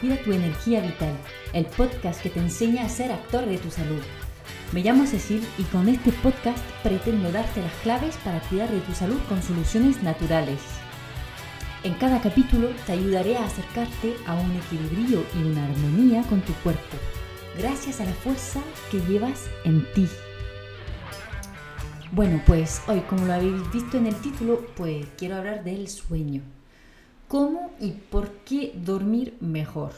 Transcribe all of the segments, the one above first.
Cuida tu energía vital, el podcast que te enseña a ser actor de tu salud. Me llamo Cecil y con este podcast pretendo darte las claves para cuidar de tu salud con soluciones naturales. En cada capítulo te ayudaré a acercarte a un equilibrio y una armonía con tu cuerpo, gracias a la fuerza que llevas en ti. Bueno, pues hoy, como lo habéis visto en el título, pues quiero hablar del sueño. ¿Cómo y por qué dormir mejor?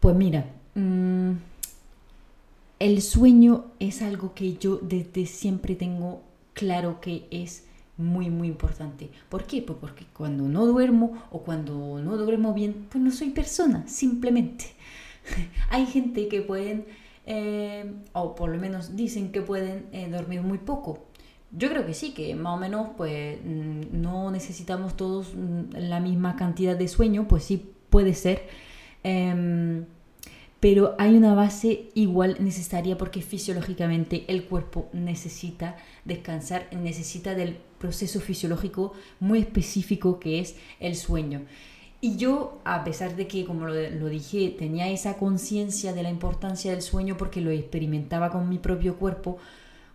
Pues mira, mm, el sueño es algo que yo desde siempre tengo claro que es muy muy importante. ¿Por qué? Pues porque cuando no duermo o cuando no duermo bien, pues no soy persona, simplemente. Hay gente que pueden, eh, o por lo menos dicen que pueden eh, dormir muy poco. Yo creo que sí, que más o menos pues mm, no necesitamos todos mm, la misma cantidad de sueño, pues sí puede ser. Em, pero hay una base igual necesaria porque fisiológicamente el cuerpo necesita descansar, necesita del proceso fisiológico muy específico que es el sueño. Y yo, a pesar de que, como lo, dije, tenía esa conciencia de la importancia del sueño porque lo experimentaba con mi propio cuerpo,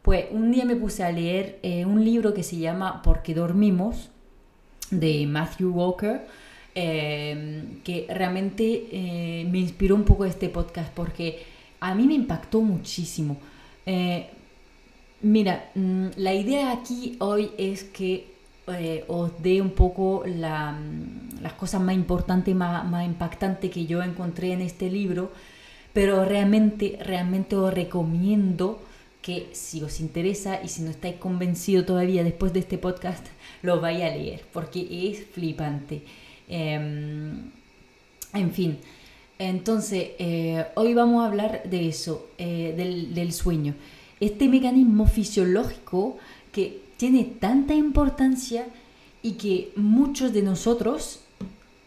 pues un día me puse a leer eh, un libro que se llama Porque dormimos, de Matthew Walker, eh, que realmente eh, me inspiró un poco este podcast porque a mí me impactó muchísimo. mira, mm, la idea aquí hoy es que os dé un poco la, mm, las cosas más importantes, más, más impactantes que yo encontré en este libro, pero realmente, realmente os recomiendo que si os interesa y si no estáis convencido todavía después de este podcast, lo vaya a leer, porque es flipante. Em, en fin, entonces, eh, hoy vamos a hablar de eso, eh, del, del sueño. Este mecanismo fisiológico que tiene tanta importancia y que muchos de nosotros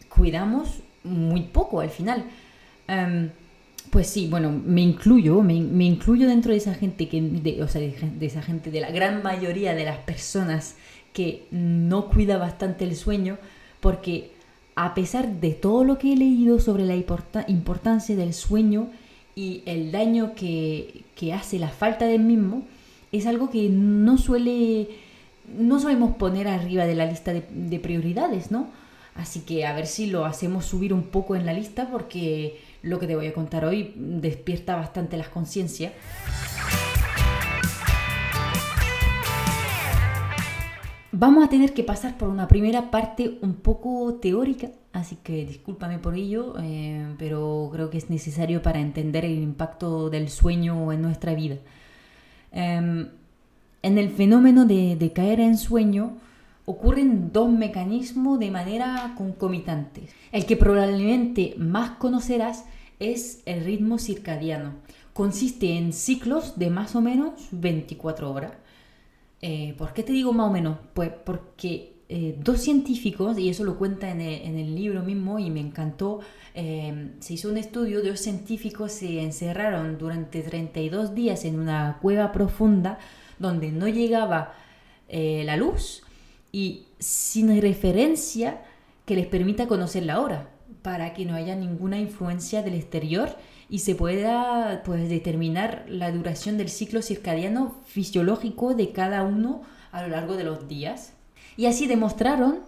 cuidamos muy poco al final. Em, pues sí, bueno, me incluyo, me, incluyo dentro de esa gente que, de, o sea, de, esa gente, de la gran mayoría de las personas que no cuida bastante el sueño, porque a pesar de todo lo que he leído sobre la importancia del sueño y el daño que, hace la falta del mismo, es algo que no suele, no solemos poner arriba de la lista de, de prioridades, ¿no? Así que a ver si lo hacemos subir un poco en la lista porque lo que te voy a contar hoy despierta bastante las conciencias. Vamos a tener que pasar por una primera parte un poco teórica, así que discúlpame por ello, eh, pero creo que es necesario para entender el impacto del sueño en nuestra vida. Em, en el fenómeno de, de caer en sueño, ocurren dos mecanismos de manera concomitante. El que probablemente más conocerás es el ritmo circadiano. Consiste en ciclos de más o menos 24 horas. Eh, ¿Por qué te digo más o menos? Pues porque eh, dos científicos, y eso lo cuenta en el, libro mismo y me encantó, eh, se hizo un estudio, dos científicos se encerraron durante 32 días en una cueva profunda donde no llegaba la luz y sin referencia que les permita conocer la hora para que no haya ninguna influencia del exterior y se pueda pues, determinar la duración del ciclo circadiano fisiológico de cada uno a lo largo de los días. Y así demostraron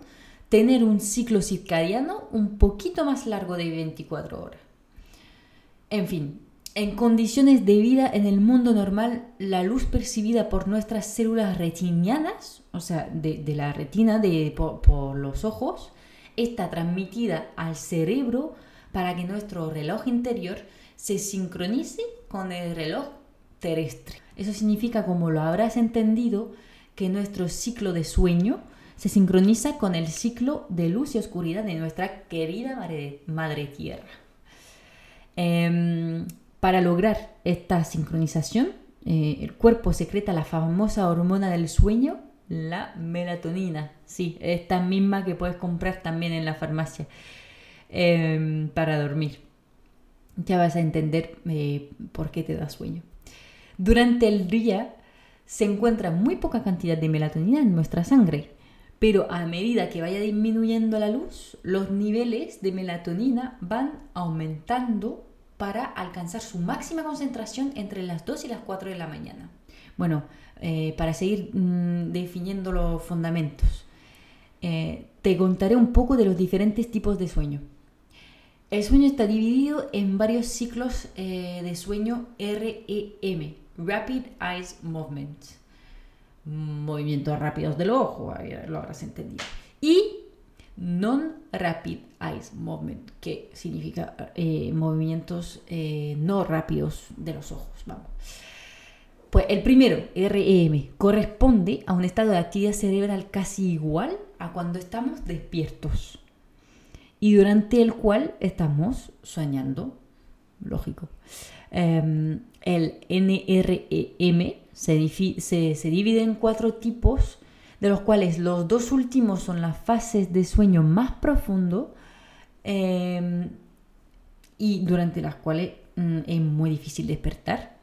tener un ciclo circadiano un poquito más largo de 24 horas. En fin, en condiciones de vida en el mundo normal, la luz percibida por nuestras células retinianas, o sea, de, la retina de, por, los ojos, está transmitida al cerebro para que nuestro reloj interior se sincronice con el reloj terrestre. Eso significa, como lo habrás entendido, que nuestro ciclo de sueño se sincroniza con el ciclo de luz y oscuridad de nuestra querida madre, tierra. Em, para lograr esta sincronización, eh, el cuerpo secreta la famosa hormona del sueño, la melatonina. Sí, esta misma que puedes comprar también en la farmacia em, para dormir. Ya vas a entender eh, por qué te da sueño. Durante el día se encuentra muy poca cantidad de melatonina en nuestra sangre, Pero a medida que vaya disminuyendo la luz, los niveles de melatonina van aumentando para alcanzar su máxima concentración entre las 2 y las 4 de la mañana. Bueno, eh, para seguir mm, definiendo los fundamentos, eh, te contaré un poco de los diferentes tipos de sueño. El sueño está dividido en varios ciclos eh, de sueño REM, Rapid Eyes Movement, movimientos rápidos del ojo, lo habrás entendido. Y Non-Rapid Eyes Movement, que significa eh, movimientos eh, no rápidos de los ojos. Vamos. Pues el primero, REM, corresponde a un estado de actividad cerebral casi igual a cuando estamos despiertos y durante el cual estamos soñando. Lógico. Em, el NREM se, se, divide en cuatro tipos, de los cuales los dos últimos son las fases de sueño más profundo em, y durante las cuales mm, es muy difícil despertar.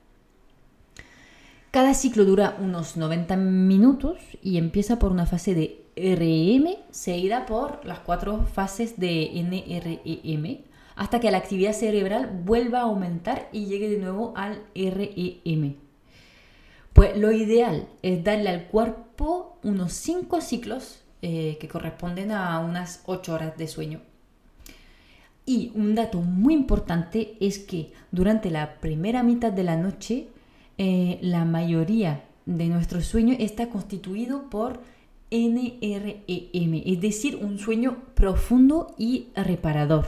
Cada ciclo dura unos 90 minutos y empieza por una fase de REM seguida por las cuatro fases de NREM hasta que la actividad cerebral vuelva a aumentar y llegue de nuevo al REM. Pues lo ideal es darle al unos 5 ciclos eh, que corresponden a unas 8 horas de sueño. Y un dato muy importante es que durante la primera mitad de la noche eh, la mayoría de nuestro sueño está constituido por NREM, es decir, un sueño profundo y reparador.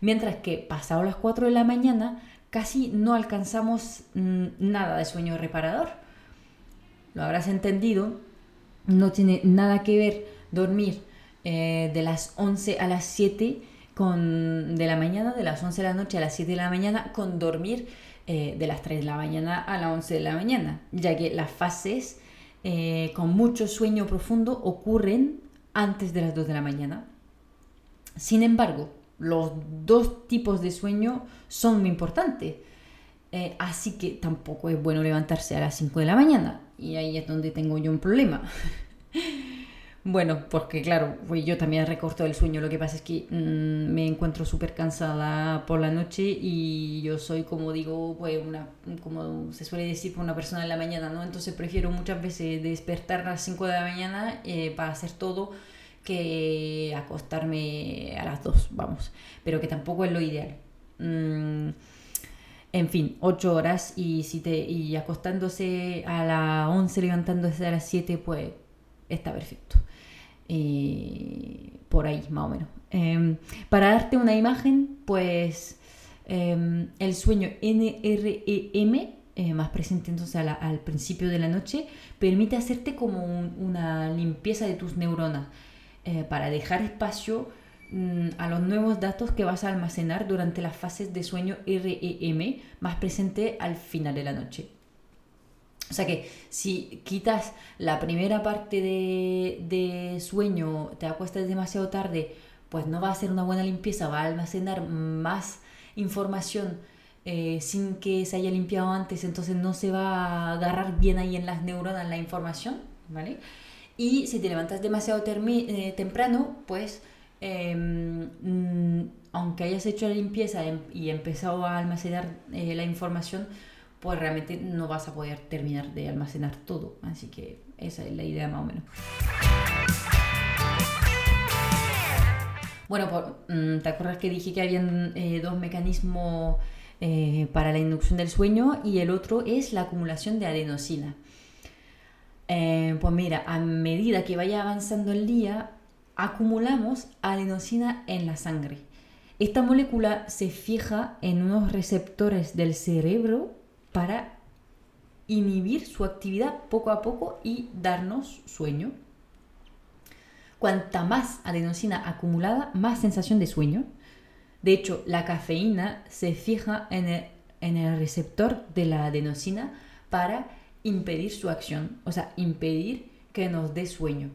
Mientras que pasado las 4 de la mañana casi no alcanzamos mm, nada de sueño reparador. Lo habrás entendido, no tiene nada que ver dormir eh, de las 11 a las 7 con, de la mañana, de las 11 de la noche a las 7 de la mañana, con dormir eh, de las 3 de la mañana a las 11 de la mañana, ya que las fases eh, con mucho sueño profundo ocurren antes de las 2 de la mañana. Sin embargo, los dos tipos de sueño son muy importantes. Eh, así que tampoco es bueno levantarse a las 5 de la mañana. Y ahí es donde tengo yo un problema. Bueno, porque claro, pues yo también recorto el sueño. Lo que pasa es que mm, me encuentro súper cansada por la noche y yo soy, como digo, pues una, como se suele decir, una persona en la mañana, ¿no? Entonces prefiero muchas veces despertar a las 5 de la mañana eh, para hacer todo que acostarme a las 2, vamos. Pero que tampoco es lo ideal. Mm, en fin, 8 horas y, si te, y acostándose a las 11, levantándose a las 7, pues está perfecto. Eh, por ahí, más o menos. Em, para darte una imagen, pues em, el sueño NREM, eh, más presente entonces al principio de la noche, permite hacerte como una limpieza de tus neuronas eh, para dejar espacio a los nuevos datos que vas a almacenar durante las fases de sueño REM, más presente al final de la noche. O sea que si quitas la primera parte de, sueño, te acuestas demasiado tarde, pues no va a ser una buena limpieza, va a almacenar más información eh, sin que se haya limpiado antes, entonces no se va a agarrar bien ahí en las neuronas la información, ¿vale? Y si te levantas demasiado eh, temprano, pues em, mm, aunque hayas hecho la limpieza em, y empezado a almacenar eh, la información, pues realmente no vas a poder terminar de almacenar todo. Así que esa es la idea más o menos. Bueno, mm, ¿te acuerdas que dije que habían eh, dos mecanismos eh, para la inducción del sueño y el otro es la acumulación de adenosina? Eh, pues mira, a medida que vaya avanzando el día, acumulamos adenosina en la sangre. Esta molécula se fija en unos receptores del cerebro para inhibir su actividad poco a poco y darnos sueño. Cuanta más adenosina acumulada, más sensación de sueño. De hecho, la cafeína se fija en el, receptor de la adenosina para impedir su acción, o sea, impedir que nos dé sueño.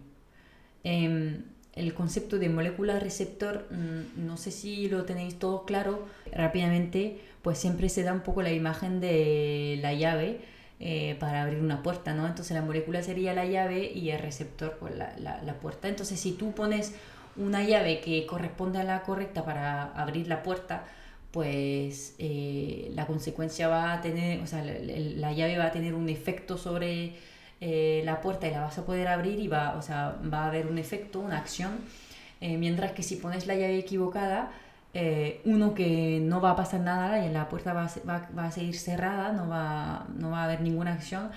Em, el concepto de molécula receptor, mm, no sé si lo tenéis todo claro, rápidamente pues siempre se da un poco la imagen de la llave eh, para abrir una puerta, ¿no? Entonces la molécula sería la llave y el receptor, pues la, la, puerta. Entonces si tú pones una llave que corresponde a la correcta para abrir la puerta, pues eh, la consecuencia va a tener, o sea, la, llave va a tener un efecto sobre eh, la puerta y la vas a poder abrir y va, o sea, va a haber un efecto, una acción, mientras que si pones la llave equivocada, eh, uno que no va a pasar nada y la puerta va a, va, a seguir cerrada, no va, no va, a haber ninguna acción,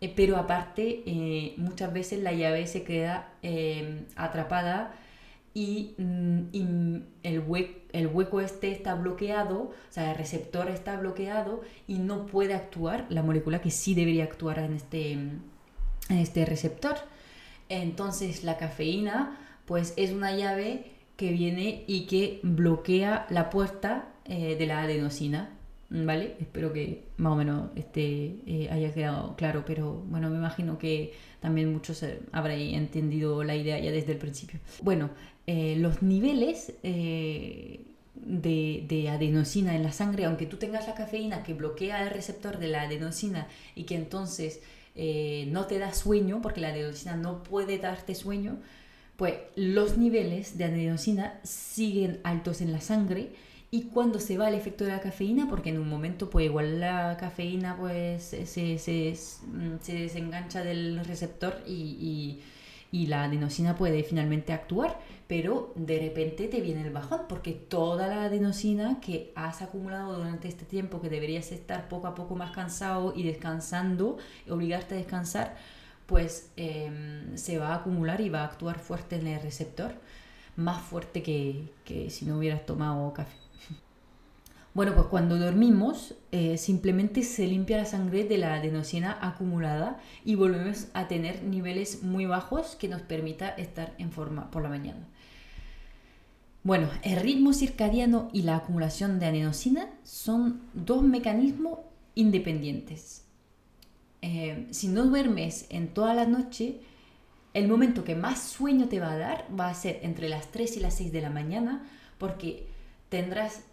eh, pero aparte eh, muchas veces la llave se queda atrapada y, mm, y el, hue el, hueco este está bloqueado, o sea, el receptor está bloqueado y no puede actuar la molécula que sí debería actuar en este, este receptor. Entonces la cafeína pues es una llave que viene y que bloquea la puerta eh, de la adenosina. ¿Vale? Espero que más o menos este, eh, haya quedado claro, pero bueno, me imagino que también muchos eh, habréis entendido la idea ya desde el principio. Bueno, los niveles de, de, adenosina en la sangre, aunque tú tengas la cafeína que bloquea el receptor de la adenosina y que entonces no te da sueño, porque la adenosina no puede darte sueño, pues los niveles de adenosina siguen altos en la sangre y cuando se va el efecto de la cafeína, porque en un momento pues igual la cafeína pues se, se, mm, desengancha del receptor y, la adenosina puede finalmente actuar, pero de repente te viene el bajón porque toda la adenosina que has acumulado durante este tiempo que deberías estar poco a poco más cansado y descansando, obligarte a descansar, pues em, se va a acumular y va a actuar fuerte en el receptor, más fuerte que, si no hubieras tomado café. Bueno, pues cuando dormimos eh, simplemente se limpia la sangre de la adenosina acumulada y volvemos a tener niveles muy bajos que nos permita estar en forma por la mañana. Bueno, el ritmo circadiano y la acumulación de adenosina son dos mecanismos independientes. Eh, si no duermes en toda la noche, el momento que más sueño te va a dar va a ser entre las 3 y las 6 de la mañana, porque tendrás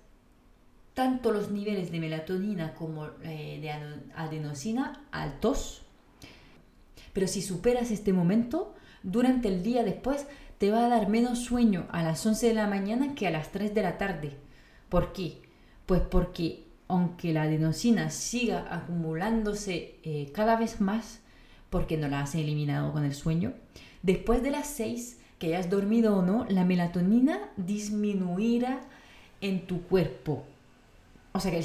tanto los niveles de melatonina como eh, de adenosina altos. Pero si superas este momento, durante el día después te va a dar menos sueño a las 11 de la mañana que a las 3 de la tarde. ¿Por qué? Pues porque aunque la adenosina siga acumulándose eh, cada vez más, porque no la has eliminado con el sueño, después de las 6, que hayas dormido o no, la melatonina disminuirá en tu cuerpo. O sea que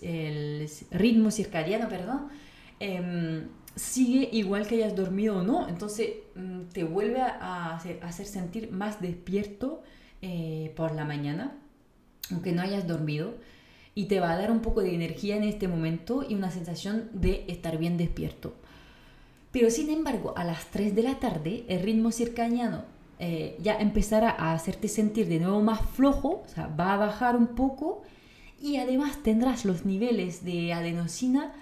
el, ritmo circadiano, perdón, em, sigue igual que hayas dormido o no. Entonces mm, te vuelve a hacer, sentir más despierto eh, por la mañana, aunque no hayas dormido y te va a dar un poco de energía en este momento y una sensación de estar bien despierto. Pero sin embargo, a las 3 de la tarde, el ritmo circadiano eh, ya empezará a hacerte sentir de nuevo más flojo, o sea, va a bajar un poco y además tendrás los niveles de adenosina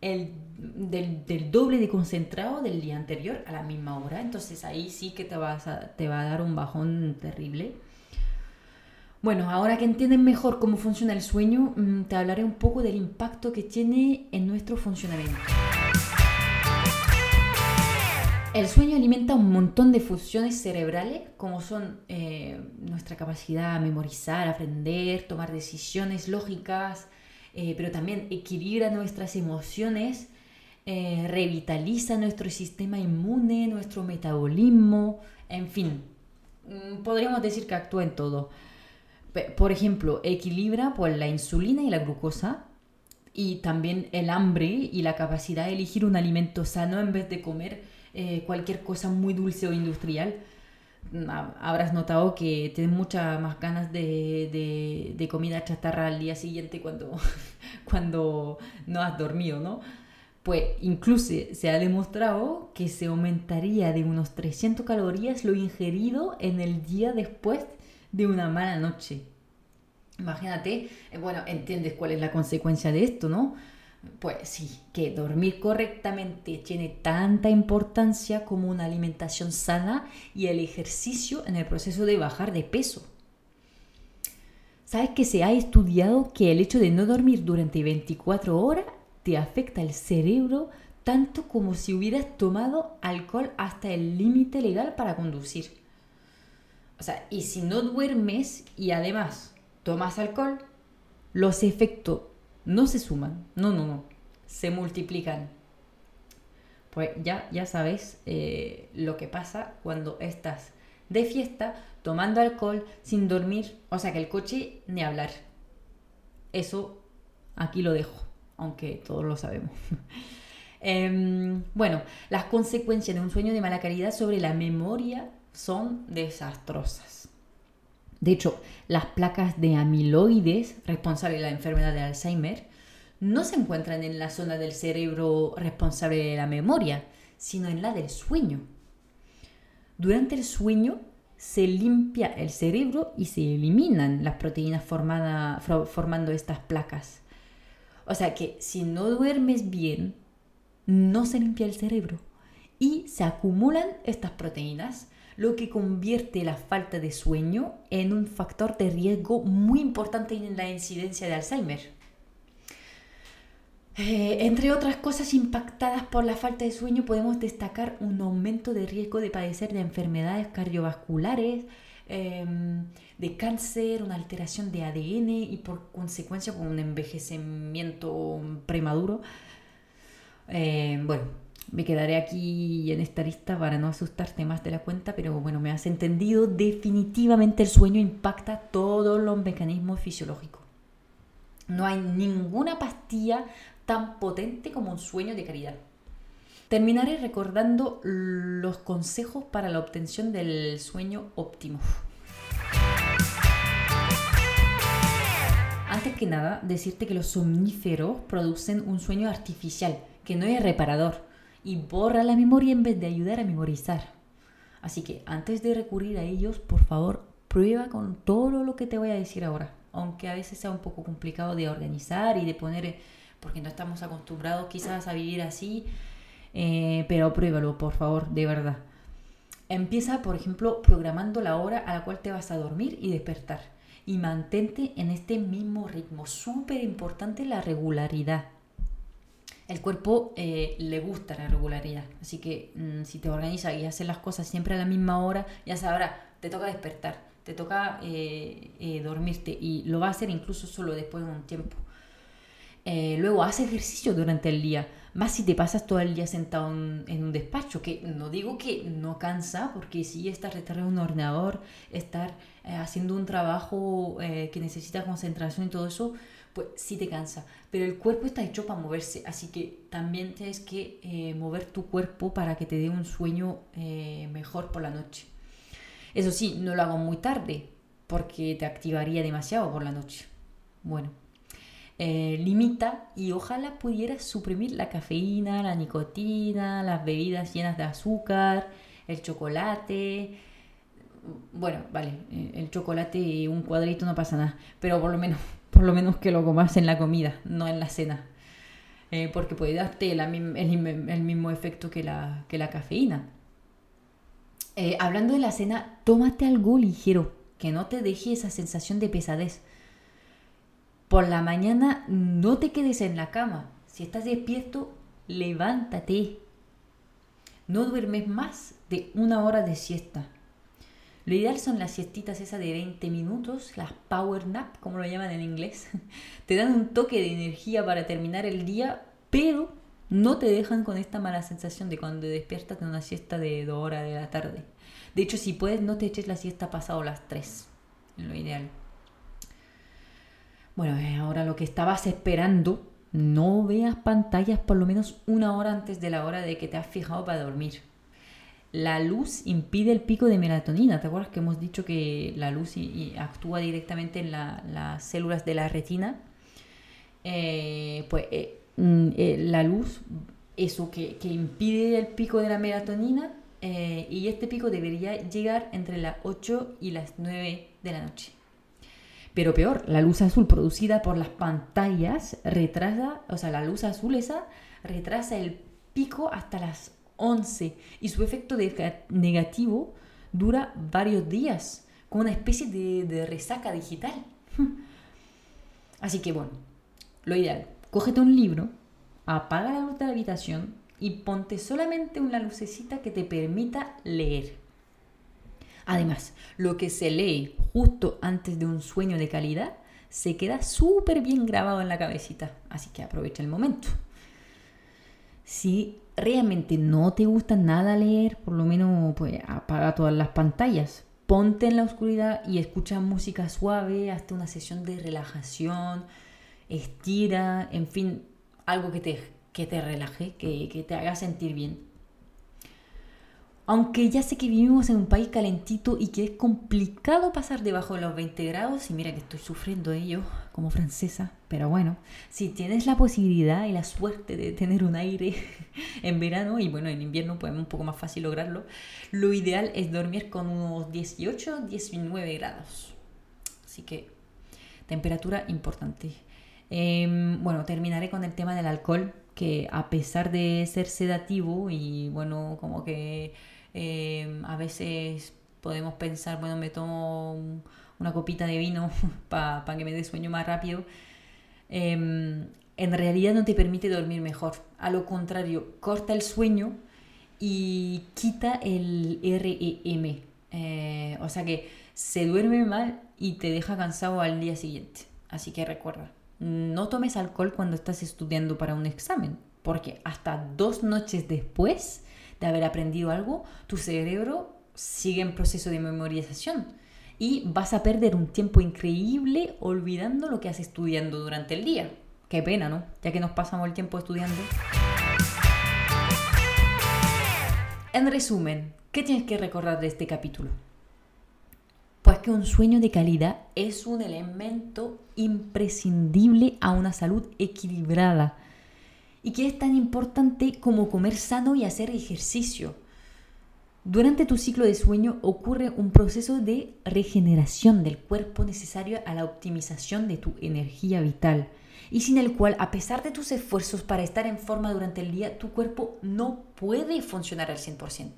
el, del, doble de concentrado del día anterior a la misma hora. Entonces ahí sí que te, vas te va a dar un bajón terrible. Bueno, ahora que entienden mejor cómo funciona el sueño, mm, te hablaré un poco del impacto que tiene en nuestro funcionamiento. El sueño alimenta un montón de funciones cerebrales, como son eh, nuestra capacidad a memorizar, aprender, tomar decisiones lógicas, eh, pero también equilibra nuestras emociones, eh, revitaliza nuestro sistema inmune, nuestro metabolismo, en fin, mm, podríamos decir que actúa en todo. Por ejemplo, equilibra pues, la insulina y la glucosa y también el hambre y la capacidad de elegir un alimento sano en vez de comer eh, cualquier cosa muy dulce o industrial. Mm, habrás notado que tienes muchas más ganas de, de, comida chatarra al día siguiente cuando, cuando no has dormido, ¿no? Pues incluso se ha demostrado que se aumentaría de unos 300 calorías lo ingerido en el día después de una mala noche. Imagínate, eh, bueno, entiendes cuál es la consecuencia de esto, ¿no? Pues sí, que dormir correctamente tiene tanta importancia como una alimentación sana y el ejercicio en el proceso de bajar de peso. ¿Sabes que se ha estudiado que el hecho de no dormir durante 24 horas te afecta el cerebro tanto como si hubieras tomado alcohol hasta el límite legal para conducir. O sea, y si no duermes y además tomas alcohol, los efectos no se suman, no, no, no, se multiplican. Pues ya, ya sabes eh, lo que pasa cuando estás de fiesta tomando alcohol sin dormir, o sea que el coche ni hablar. Eso aquí lo dejo, aunque todos lo sabemos. Em, bueno, las consecuencias de un sueño de mala calidad sobre la memoria son desastrosas. De hecho, las placas de amiloides responsables de la enfermedad de Alzheimer no se encuentran en la zona del cerebro responsable de la memoria, sino en la del sueño. Durante el sueño se limpia el cerebro y se eliminan las proteínas formando estas placas. O sea que si no duermes bien, no se limpia el cerebro y se acumulan estas proteínas, lo que convierte la falta de sueño en un factor de riesgo muy importante en la incidencia de Alzheimer. Eh, entre otras cosas impactadas por la falta de sueño podemos destacar un aumento de riesgo de padecer de enfermedades cardiovasculares, em, de cáncer, una alteración de ADN y por consecuencia con un envejecimiento prematuro. Em, bueno, me quedaré aquí en esta lista para no asustarte más de la cuenta, pero bueno, me has entendido. Definitivamente el sueño impacta todos los mecanismos fisiológicos. No hay ninguna pastilla tan potente como un sueño de caridad. Terminaré recordando los consejos para la obtención del sueño óptimo. Antes que nada, decirte que los somníferos producen un sueño artificial, que no es reparador, y borra la memoria en vez de ayudar a memorizar. Así que antes de recurrir a ellos, por favor, prueba con todo lo que te voy a decir ahora, aunque a veces sea un poco complicado de organizar y de poner porque no estamos acostumbrados quizás a vivir así, eh, pero pruébalo, por favor, de verdad. Empieza, por ejemplo, programando la hora a la cual te vas a dormir y despertar. Y mantente en este mismo ritmo. Súper importante la regularidad. El cuerpo eh, le gusta la regularidad. Así que mm, si te organizas y haces las cosas siempre a la misma hora, ya sabrás, te toca despertar, te toca eh, dormirte. Y lo va a hacer incluso solo después de un tiempo. Eh, luego haz ejercicio durante el día, más si te pasas todo el día sentado en, un despacho, que no digo que no cansa, porque si estar detrás de un ordenador, estar eh, haciendo un trabajo eh, que necesita concentración y todo eso, pues sí te cansa. Pero el cuerpo está hecho para moverse, así que también tienes que mover tu cuerpo para que te dé un sueño mejor por la noche. Eso sí, no lo hago muy tarde, porque te activaría demasiado por la noche. Bueno, eh, limita y ojalá pudiera suprimir la cafeína, la nicotina, las bebidas llenas de azúcar, el chocolate. Bueno, vale, eh, el chocolate y un cuadrito no pasa nada, pero por lo menos, por lo menos que lo comas en la comida, no en la cena. Eh, porque puede darte el, mismo efecto que la, que la cafeína. hablando de la cena, tómate algo ligero, que no te deje esa sensación de pesadez. Por la mañana no te quedes en la cama. Si estás despierto, levántate. No duermes más de una hora de siesta. Lo ideal son las siestitas esas de 20 minutos, las power nap, como lo llaman en inglés. Te dan un toque de energía para terminar el día, pero no te dejan con esta mala sensación de cuando despiertas de una siesta de 2 horas de la tarde. De hecho, si puedes, no te eches la siesta pasado las 3, lo ideal. Bueno, eh, ahora lo que estabas esperando, no veas pantallas por lo menos una hora antes de la hora de que te has fijado para dormir. La luz impide el pico de melatonina. ¿Te acuerdas que hemos dicho que la luz actúa directamente en las células de la retina? Eh, pues eh, mm, la luz, eso que, que, impide el pico de la melatonina, y este pico debería llegar entre las 8 y las 9 de la noche. Pero peor, la luz azul producida por las pantallas retrasa, o sea, la luz azul esa retrasa el pico hasta las 11 y su efecto negativo dura varios días, con una especie de, resaca digital. Así que bueno, lo ideal, cógete un libro apaga la luz de la habitación y ponte solamente una lucecita que te permita leer. Además, lo que se lee justo antes de un sueño de calidad se queda súper bien grabado en la cabecita, así que aprovecha el momento. Si realmente no te gusta nada leer, por lo menos pues apaga todas las pantallas, ponte en la oscuridad y escucha música suave, hasta una sesión de relajación, estira, en fin, algo que te, que te relaje, que, que te haga sentir bien. Aunque ya sé que vivimos en un país calentito y que es complicado pasar debajo de los 20 grados, y mira que estoy sufriendo ello como francesa, pero bueno, si tienes la posibilidad y la suerte de tener un aire en verano y bueno, en invierno pues es un poco más fácil lograrlo, lo ideal es dormir con unos 18, 19 grados. Así que temperatura importante. Em, bueno, terminaré con el tema del alcohol, que a pesar de ser sedativo y bueno, como que Em, a veces podemos pensar, bueno, me tomo una copita de vino para que me dé sueño más rápido. Em, en realidad no te permite dormir mejor. A lo contrario, corta el sueño y quita el REM. Eh, o sea que se duerme mal y te deja cansado al día siguiente. Así que recuerda, no tomes alcohol cuando estás estudiando para un examen, porque hasta dos noches después de haber aprendido algo, tu cerebro sigue en proceso de memorización y vas a perder un tiempo increíble olvidando lo que has estudiando durante el día. Qué pena, ¿no? Ya que nos pasamos el tiempo estudiando. En resumen, ¿qué tienes que recordar de este capítulo? Pues que un sueño de calidad es un elemento imprescindible a una salud equilibrada y que es tan importante como comer sano y hacer ejercicio. Durante tu ciclo de sueño ocurre un proceso de regeneración del cuerpo necesario a la optimización de tu energía vital y sin el cual, a pesar de tus esfuerzos para estar en forma durante el día, tu cuerpo no puede funcionar al 100%.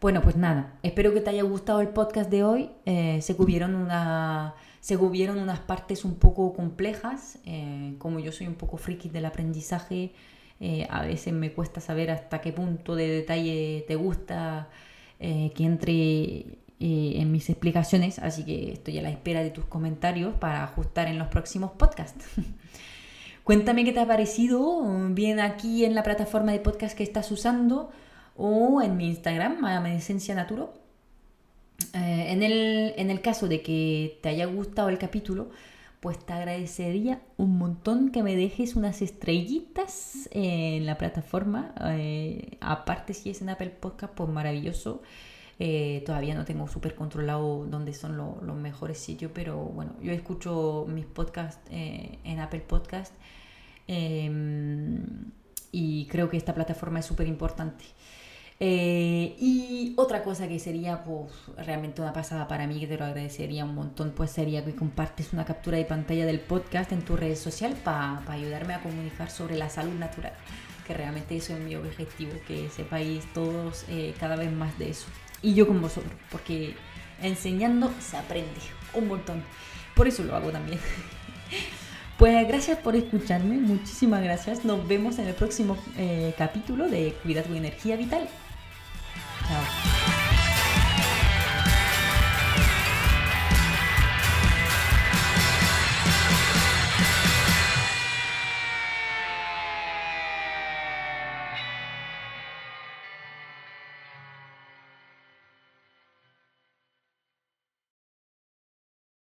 Bueno, pues nada, espero que te haya gustado el podcast de hoy. Eh, se cubrieron una se hubieron unas partes un poco complejas, eh, como yo soy un poco friki del aprendizaje, eh, a veces me cuesta saber hasta qué punto de detalle te gusta eh, que entre en mis explicaciones, así que estoy a la espera de tus comentarios para ajustar en los próximos podcasts. Cuéntame qué te ha parecido, bien aquí en la plataforma de podcast que estás usando o en mi Instagram. Eh, en, el, en el caso de que te haya gustado el capítulo, pues te agradecería un montón que me dejes unas estrellitas en la plataforma. Eh, aparte, si es en Apple Podcast, pues maravilloso. Eh, todavía no tengo súper controlado dónde son los mejores sitios, pero bueno, yo escucho mis podcasts en Apple Podcast em, y creo que esta plataforma es súper importante. Eh, y otra cosa que sería pues, realmente una pasada para mí, que te lo agradecería un montón, pues sería que compartes una captura de pantalla del podcast en tu red social para ayudarme a comunicar sobre la salud natural, que realmente eso es mi objetivo, que sepáis todos eh, cada vez más de eso. Y yo con vosotros, porque enseñando se aprende un montón. Por eso lo hago también. Pues gracias por escucharme, muchísimas gracias. Nos vemos en el próximo eh, capítulo de Cuida tu energía vital. Cocktail.